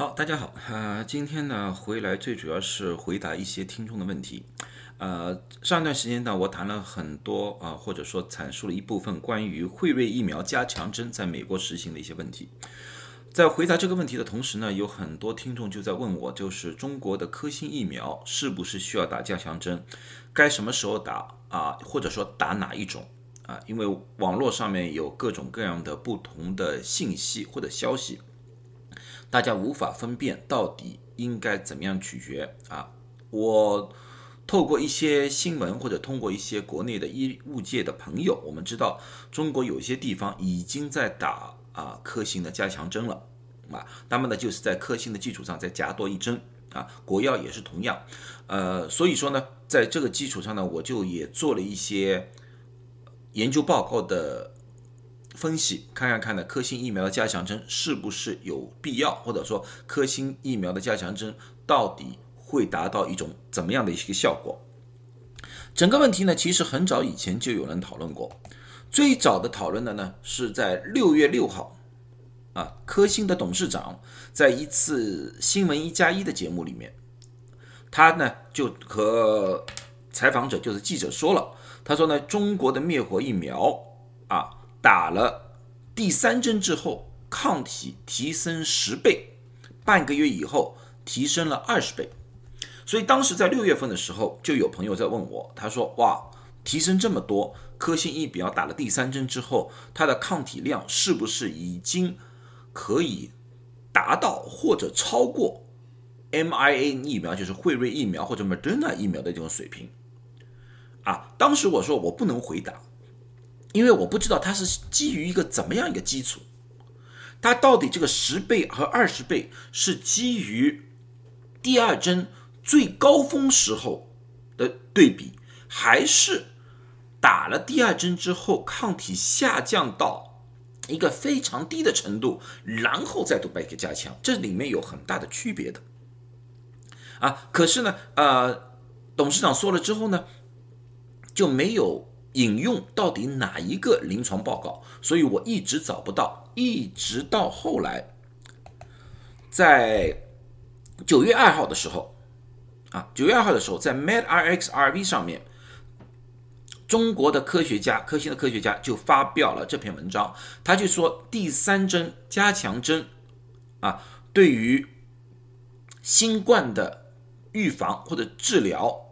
好，大家好，啊、今天呢回来最主要是回答一些听众的问题。呃，上一段时间呢，我谈了很多啊、或者说阐述了一部分关于辉瑞疫苗加强针在美国实行的一些问题。在回答这个问题的同时呢，有很多听众就在问我，就是中国的科兴疫苗是不是需要打加强针？该什么时候打啊？或者说打哪一种啊？因为网络上面有各种各样的不同的信息或者消息。大家无法分辨到底应该怎么样取决啊。我透过一些新闻或者通过一些国内的医务界的朋友，我们知道中国有些地方已经在打啊科兴的加强针了啊，他们呢就是在科兴的基础上再加多一针啊，国药也是同样，呃，所以说呢，在这个基础上呢，我就也做了一些研究报告的。分析看看看呢，科兴疫苗的加强针是不是有必要，或者说科兴疫苗的加强针到底会达到一种怎么样的一个效果？整个问题呢，其实很早以前就有人讨论过，最早的讨论的呢是在六月六号，啊，科兴的董事长在一次新闻一加一的节目里面，他呢就和采访者就是记者说了，他说呢，中国的灭活疫苗啊。打了第三针之后，抗体提升十倍，半个月以后提升了二十倍。所以当时在六月份的时候，就有朋友在问我，他说：“哇，提升这么多，科兴疫苗打了第三针之后，它的抗体量是不是已经可以达到或者超过 m i a 疫苗，就是辉瑞疫苗或者 Moderna 疫苗的这种水平？”啊，当时我说我不能回答。因为我不知道它是基于一个怎么样一个基础，它到底这个十倍和二十倍是基于第二针最高峰时候的对比，还是打了第二针之后抗体下降到一个非常低的程度，然后再度被给加强？这里面有很大的区别的。啊，可是呢，呃，董事长说了之后呢，就没有。引用到底哪一个临床报告？所以我一直找不到，一直到后来，在九月二号的时候，啊，九月二号的时候，在 medRxiv 上面，中国的科学家，科兴的科学家就发表了这篇文章，他就说第三针加强针，啊，对于新冠的预防或者治疗。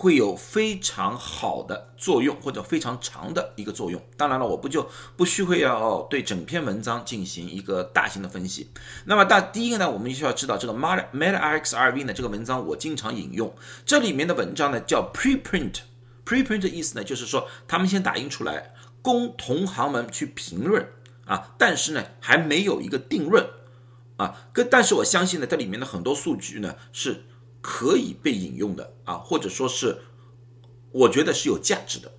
会有非常好的作用，或者非常长的一个作用。当然了，我不就不需会要对整篇文章进行一个大型的分析。那么，大第一个呢，我们需要知道这个 medRxiv 呢，这个文章我经常引用。这里面的文章呢叫 preprint，preprint 的意思呢就是说他们先打印出来，供同行们去评论啊，但是呢还没有一个定论啊。跟但是我相信呢，这里面的很多数据呢是。可以被引用的啊，或者说是我觉得是有价值的，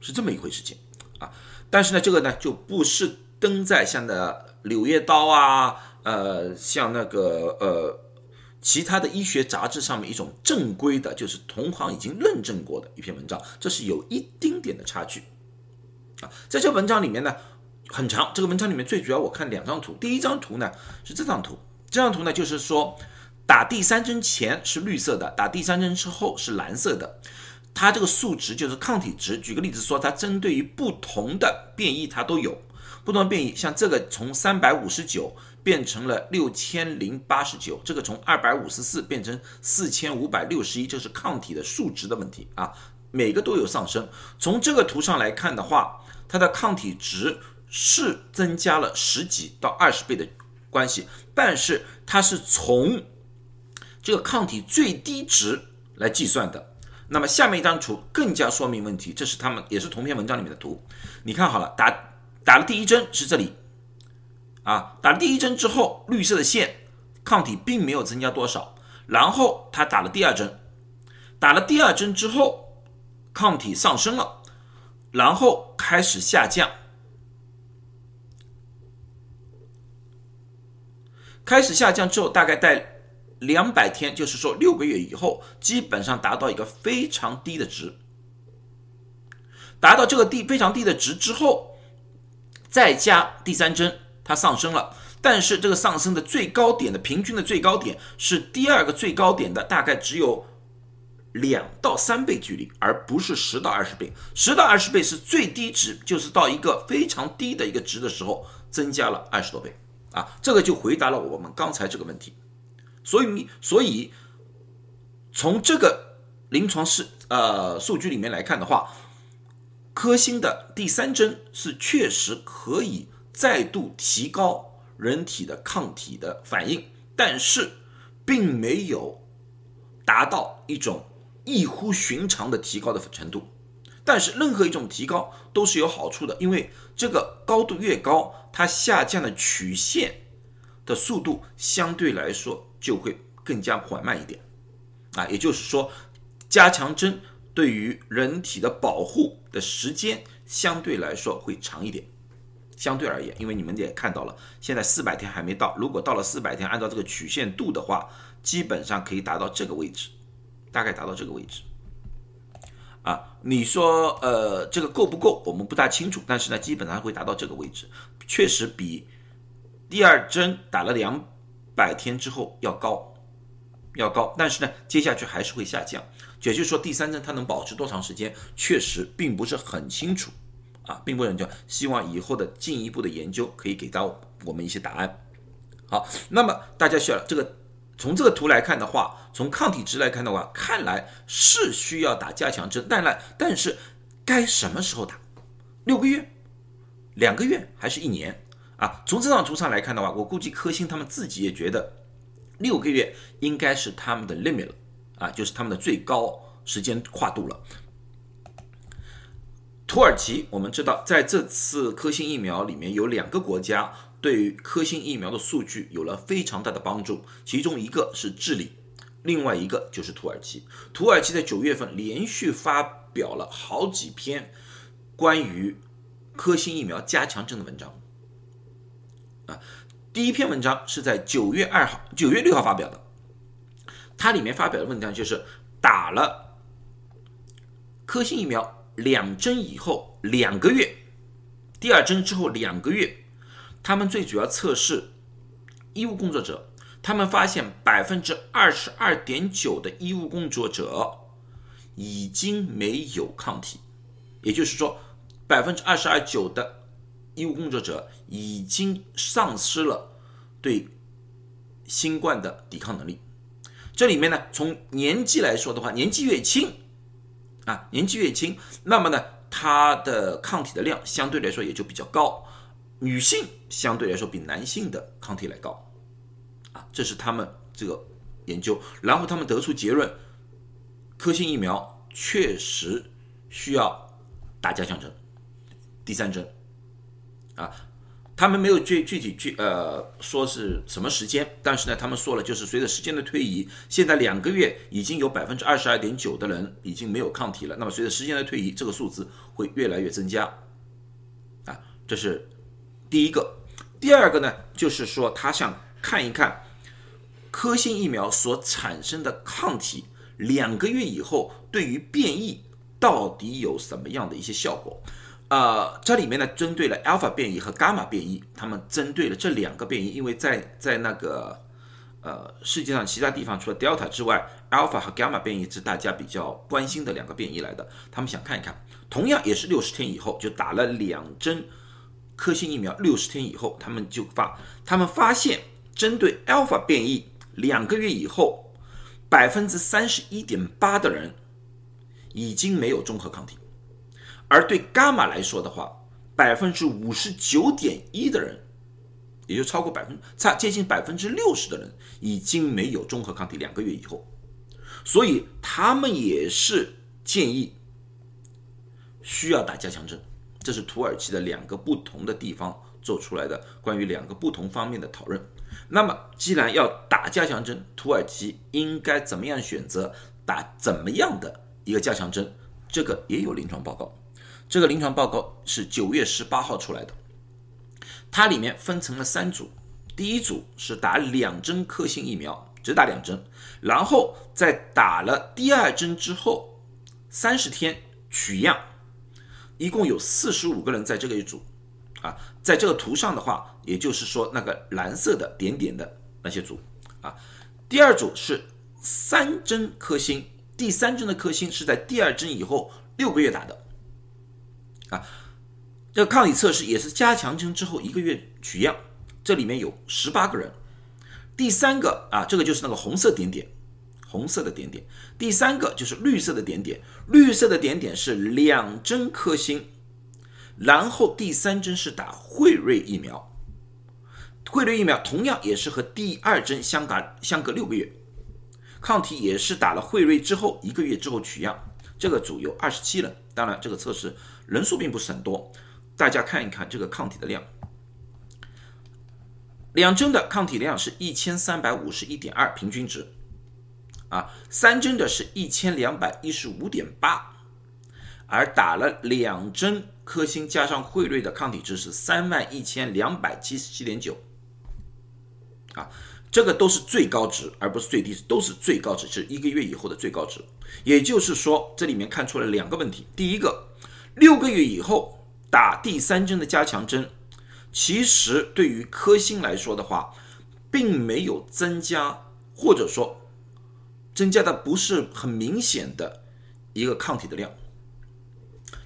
是这么一回事情啊。但是呢，这个呢就不是登在像的《柳叶刀》啊，呃，像那个呃其他的医学杂志上面一种正规的，就是同行已经认证过的一篇文章，这是有一丁点的差距啊。在这文章里面呢很长，这个文章里面最主要我看两张图，第一张图呢是这张图，这张图呢就是说。打第三针前是绿色的，打第三针之后是蓝色的。它这个数值就是抗体值。举个例子说，它针对于不同的变异，它都有不同的变异。像这个从三百五十九变成了六千零八十九，这个从二百五十四变成四千五百六十一，这是抗体的数值的问题啊，每个都有上升。从这个图上来看的话，它的抗体值是增加了十几到二十倍的关系，但是它是从这个抗体最低值来计算的，那么下面一张图更加说明问题，这是他们也是同篇文章里面的图。你看好了，打打了第一针是这里，啊，打了第一针之后，绿色的线抗体并没有增加多少，然后他打了第二针，打了第二针之后，抗体上升了，然后开始下降，开始下降之后，大概在。两百天，就是说六个月以后，基本上达到一个非常低的值。达到这个低非常低的值之后，再加第三针，它上升了。但是这个上升的最高点的平均的最高点是第二个最高点的大概只有两到三倍距离，而不是十到二十倍。十到二十倍是最低值，就是到一个非常低的一个值的时候增加了二十多倍啊，这个就回答了我们刚才这个问题。所以，所以从这个临床是呃数据里面来看的话，科兴的第三针是确实可以再度提高人体的抗体的反应，但是并没有达到一种。异乎寻常的提高的程度，但是任何一种提高都是有好处的，因为这个高度越高，它下降的曲线的速度相对来说就会更加缓慢一点，啊，也就是说，加强针对于人体的保护的时间相对来说会长一点，相对而言，因为你们也看到了，现在四百天还没到，如果到了四百天，按照这个曲线度的话，基本上可以达到这个位置。大概达到这个位置，啊，你说呃这个够不够？我们不大清楚，但是呢，基本上会达到这个位置，确实比第二针打了两百天之后要高，要高。但是呢，接下去还是会下降，也就是说第三针它能保持多长时间，确实并不是很清楚，啊，并不能叫。希望以后的进一步的研究可以给到我们一些答案。好，那么大家需要这个。从这个图来看的话，从抗体值来看的话，看来是需要打加强针，但来但是该什么时候打？六个月、两个月还是一年啊？从这张图上来看的话，我估计科兴他们自己也觉得六个月应该是他们的 limit 了啊，就是他们的最高时间跨度了。土耳其，我们知道在这次科兴疫苗里面有两个国家。对于科兴疫苗的数据有了非常大的帮助，其中一个是智利，另外一个就是土耳其。土耳其在九月份连续发表了好几篇关于科兴疫苗加强针的文章。啊，第一篇文章是在九月二号、九月六号发表的，它里面发表的文章就是打了科兴疫苗两针以后两个月，第二针之后两个月。他们最主要测试医务工作者，他们发现百分之二十二点九的医务工作者已经没有抗体，也就是说，百分之二十二九的医务工作者已经丧失了对新冠的抵抗能力。这里面呢，从年纪来说的话，年纪越轻啊，年纪越轻，那么呢，它的抗体的量相对来说也就比较高。女性相对来说比男性的抗体来高，啊，这是他们这个研究，然后他们得出结论，科兴疫苗确实需要打加强针，第三针，啊，他们没有具具体具呃说是什么时间，但是呢，他们说了，就是随着时间的推移，现在两个月已经有百分之二十二点九的人已经没有抗体了，那么随着时间的推移，这个数字会越来越增加，啊，这是。第一个，第二个呢，就是说他想看一看科兴疫苗所产生的抗体，两个月以后对于变异到底有什么样的一些效果。呃，这里面呢，针对了 alpha 变异和 gamma 变异，他们针对了这两个变异，因为在在那个呃世界上其他地方除了 delta 之外，alpha 和 gamma 变异是大家比较关心的两个变异来的，他们想看一看，同样也是六十天以后就打了两针。科兴疫苗六十天以后，他们就发，他们发现针对 Alpha 变异，两个月以后，百分之三十一点八的人已经没有中和抗体，而对伽马来说的话，百分之五十九点一的人，也就超过百分差接近百分之六十的人已经没有中和抗体，两个月以后，所以他们也是建议需要打加强针。这是土耳其的两个不同的地方做出来的关于两个不同方面的讨论。那么，既然要打加强针，土耳其应该怎么样选择打怎么样的一个加强针？这个也有临床报告。这个临床报告是九月十八号出来的，它里面分成了三组。第一组是打两针科兴疫苗，只打两针，然后在打了第二针之后三十天取样。一共有四十五个人在这个一组，啊，在这个图上的话，也就是说那个蓝色的点点的那些组啊。第二组是三针科兴，第三针的科兴是在第二针以后六个月打的啊。这个抗体测试也是加强针之后一个月取样，这里面有十八个人。第三个啊，这个就是那个红色点点，红色的点点。第三个就是绿色的点点，绿色的点点是两针科兴，然后第三针是打辉瑞疫苗。辉瑞疫苗同样也是和第二针相隔相隔六个月，抗体也是打了辉瑞之后一个月之后取样，这个组有二十七人，当然这个测试人数并不是很多，大家看一看这个抗体的量，两针的抗体量是一千三百五十一点二平均值，啊，三针的是一千两百一十五点八，而打了两针科兴加上汇瑞的抗体值是三万一千两百七十七点九。啊，这个都是最高值，而不是最低值，都是最高值，是一个月以后的最高值。也就是说，这里面看出了两个问题：第一个，六个月以后打第三针的加强针，其实对于科兴来说的话，并没有增加，或者说增加的不是很明显的一个抗体的量。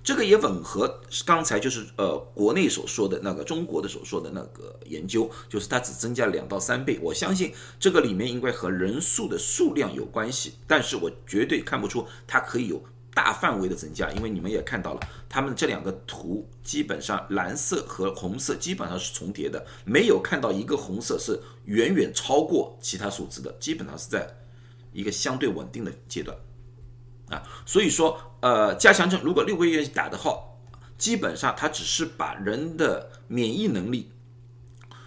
这个也吻合刚才就是呃国内所说的那个中国的所说的那个研究，就是它只增加两到三倍。我相信这个里面应该和人数的数量有关系，但是我绝对看不出它可以有大范围的增加，因为你们也看到了，他们这两个图基本上蓝色和红色基本上是重叠的，没有看到一个红色是远远超过其他数字的，基本上是在一个相对稳定的阶段。啊，所以说，呃，加强针如果六个月打的话，基本上它只是把人的免疫能力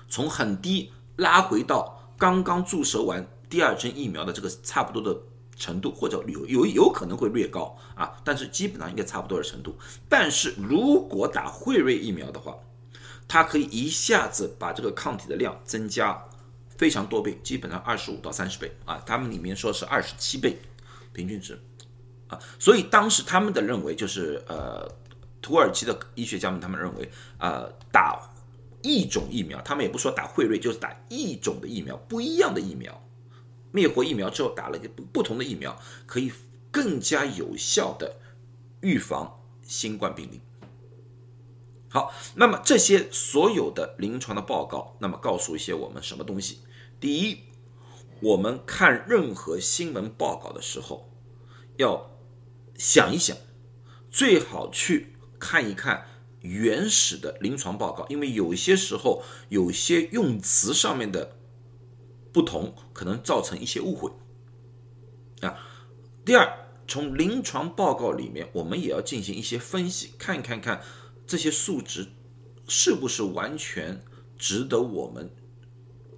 从很低拉回到刚刚注射完第二针疫苗的这个差不多的程度，或者有有有可能会略高啊，但是基本上应该差不多的程度。但是如果打辉瑞疫苗的话，它可以一下子把这个抗体的量增加非常多倍，基本上二十五到三十倍啊，他们里面说是二十七倍平均值。啊，所以当时他们的认为就是，呃，土耳其的医学家们他们认为，呃，打异种疫苗，他们也不说打辉瑞，就是打异种的疫苗，不一样的疫苗，灭活疫苗之后打了一个不同的疫苗，可以更加有效的预防新冠病例。好，那么这些所有的临床的报告，那么告诉一些我们什么东西？第一，我们看任何新闻报告的时候，要。想一想，最好去看一看原始的临床报告，因为有些时候有些用词上面的不同，可能造成一些误会啊。第二，从临床报告里面，我们也要进行一些分析，看看看这些数值是不是完全值得我们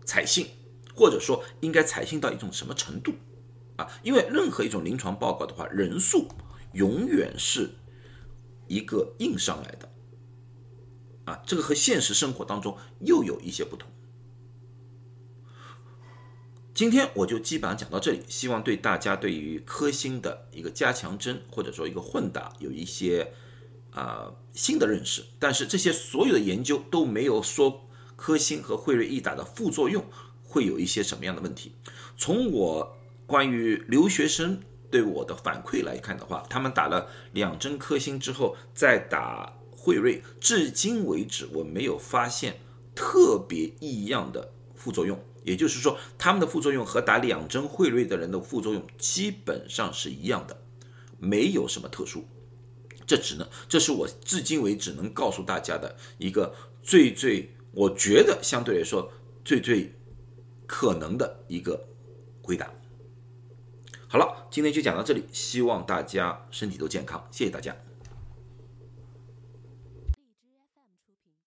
采信，或者说应该采信到一种什么程度啊？因为任何一种临床报告的话，人数。永远是一个硬上来的啊，这个和现实生活当中又有一些不同。今天我就基本上讲到这里，希望对大家对于科兴的一个加强针或者说一个混打有一些啊新的认识。但是这些所有的研究都没有说科兴和辉瑞一打的副作用会有一些什么样的问题。从我关于留学生。对我的反馈来看的话，他们打了两针科兴之后再打惠瑞，至今为止我没有发现特别异样的副作用。也就是说，他们的副作用和打两针惠瑞的人的副作用基本上是一样的，没有什么特殊。这只能，这是我至今为止能告诉大家的一个最最，我觉得相对来说最最可能的一个回答。好了，今天就讲到这里，希望大家身体都健康，谢谢大家。